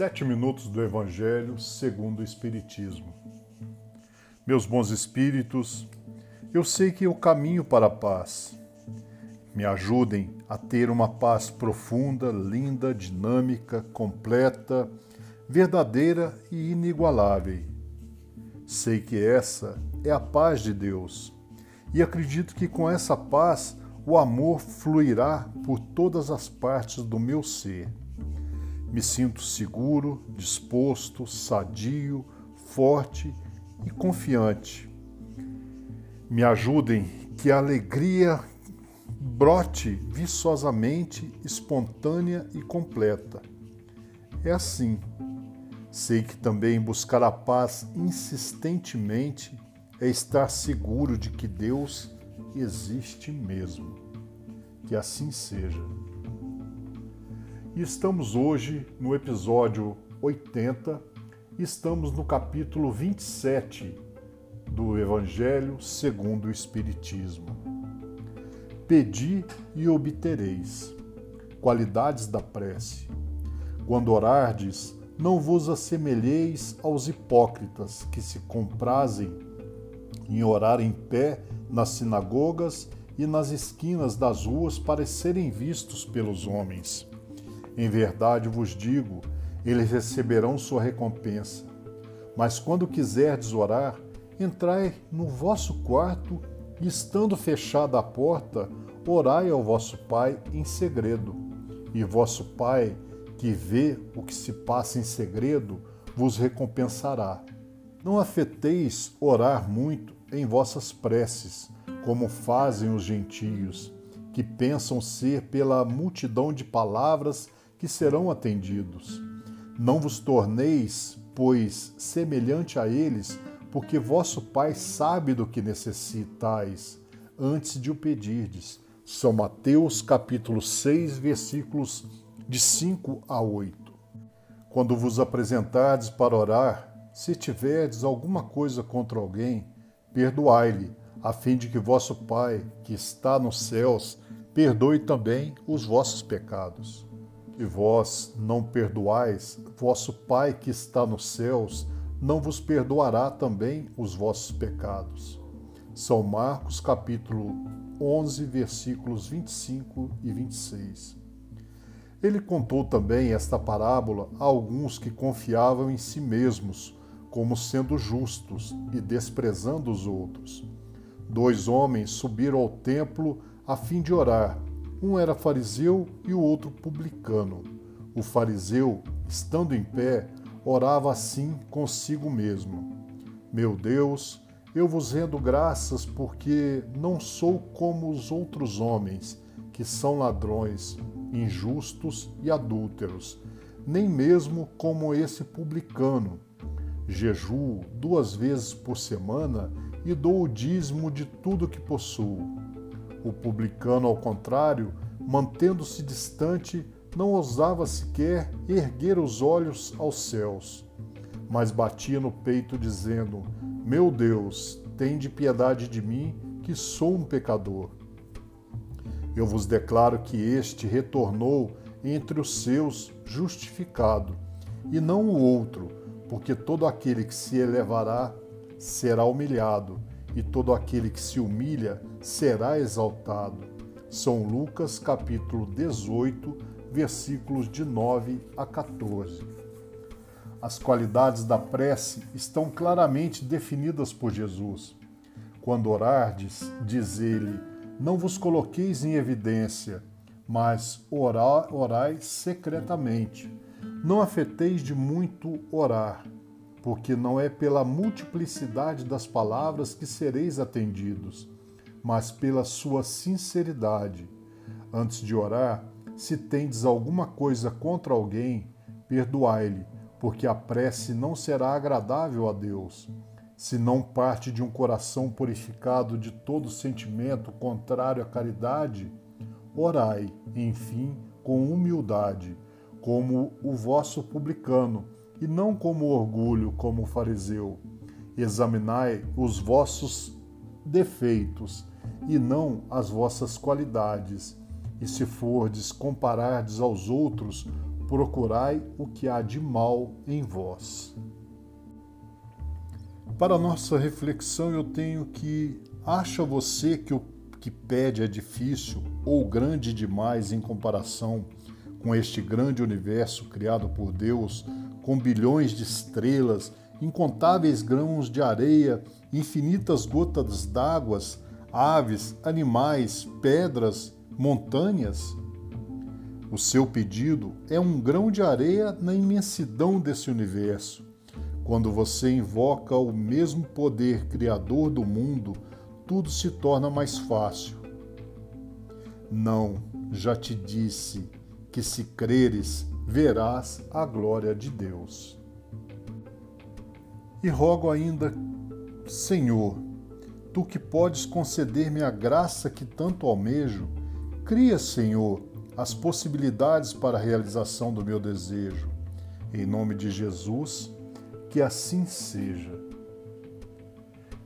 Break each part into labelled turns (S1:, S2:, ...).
S1: Sete minutos do Evangelho segundo o Espiritismo. Meus bons espíritos, eu sei que eu caminho para a paz. Me ajudem a ter uma paz profunda, linda, dinâmica, completa, verdadeira e inigualável. Sei que essa é a paz de Deus e acredito que com essa paz o amor fluirá por todas as partes do meu ser me sinto seguro, disposto, sadio, forte e confiante. Me ajudem que a alegria brote viçosamente, espontânea e completa. É assim. Sei que também buscar a paz insistentemente é estar seguro de que Deus existe mesmo. Que assim seja. Estamos hoje no episódio 80, estamos no capítulo 27 do Evangelho segundo o Espiritismo. Pedi e obtereis. Qualidades da prece. Quando orardes, não vos assemelheis aos hipócritas que se comprazem em orar em pé nas sinagogas e nas esquinas das ruas para serem vistos pelos homens. Em verdade vos digo, eles receberão sua recompensa. Mas quando quiserdes orar, entrai no vosso quarto e, estando fechada a porta, orai ao vosso Pai em segredo. E vosso Pai, que vê o que se passa em segredo, vos recompensará. Não afeteis orar muito em vossas preces, como fazem os gentios, que pensam ser pela multidão de palavras que serão atendidos. Não vos torneis, pois, semelhante a eles, porque vosso Pai sabe do que necessitais antes de o pedirdes. São Mateus capítulo 6, versículos de 5 a 8. Quando vos apresentardes para orar, se tiverdes alguma coisa contra alguém, perdoai-lhe, a fim de que vosso Pai, que está nos céus, perdoe também os vossos pecados e vós não perdoais, vosso Pai que está nos céus não vos perdoará também os vossos pecados. São Marcos capítulo 11, versículos 25 e 26. Ele contou também esta parábola a alguns que confiavam em si mesmos como sendo justos e desprezando os outros. Dois homens subiram ao templo a fim de orar um era fariseu e o outro publicano. O fariseu, estando em pé, orava assim consigo mesmo: Meu Deus, eu vos rendo graças porque não sou como os outros homens, que são ladrões, injustos e adúlteros, nem mesmo como esse publicano. Jejuo duas vezes por semana e dou o dízimo de tudo que possuo. O publicano, ao contrário, mantendo-se distante, não ousava sequer erguer os olhos aos céus, mas batia no peito, dizendo: Meu Deus, tende piedade de mim, que sou um pecador. Eu vos declaro que este retornou entre os seus justificado, e não o outro, porque todo aquele que se elevará será humilhado, e todo aquele que se humilha será exaltado. São Lucas capítulo 18, versículos de 9 a 14. As qualidades da prece estão claramente definidas por Jesus. Quando orardes, diz ele, não vos coloqueis em evidência, mas orai, orai secretamente. Não afeteis de muito orar porque não é pela multiplicidade das palavras que sereis atendidos, mas pela sua sinceridade. Antes de orar, se tendes alguma coisa contra alguém, perdoai-lhe, porque a prece não será agradável a Deus. Se não parte de um coração purificado de todo sentimento contrário à caridade, orai, enfim, com humildade, como o vosso publicano e não como orgulho, como fariseu. Examinai os vossos defeitos e não as vossas qualidades. E se fordes comparardes aos outros, procurai o que há de mal em vós. Para nossa reflexão, eu tenho que acha você que o que pede é difícil ou grande demais em comparação com este grande universo criado por Deus, com bilhões de estrelas, incontáveis grãos de areia, infinitas gotas d'água, aves, animais, pedras, montanhas? O seu pedido é um grão de areia na imensidão desse universo. Quando você invoca o mesmo poder criador do mundo, tudo se torna mais fácil. Não, já te disse que se creres, verás a glória de Deus. E rogo ainda, Senhor, tu que podes conceder-me a graça que tanto almejo, cria, Senhor, as possibilidades para a realização do meu desejo. Em nome de Jesus, que assim seja.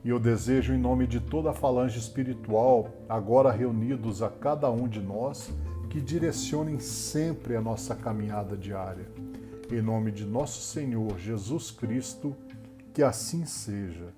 S1: E eu desejo, em nome de toda a falange espiritual, agora reunidos a cada um de nós, que direcionem sempre a nossa caminhada diária. Em nome de nosso Senhor Jesus Cristo, que assim seja.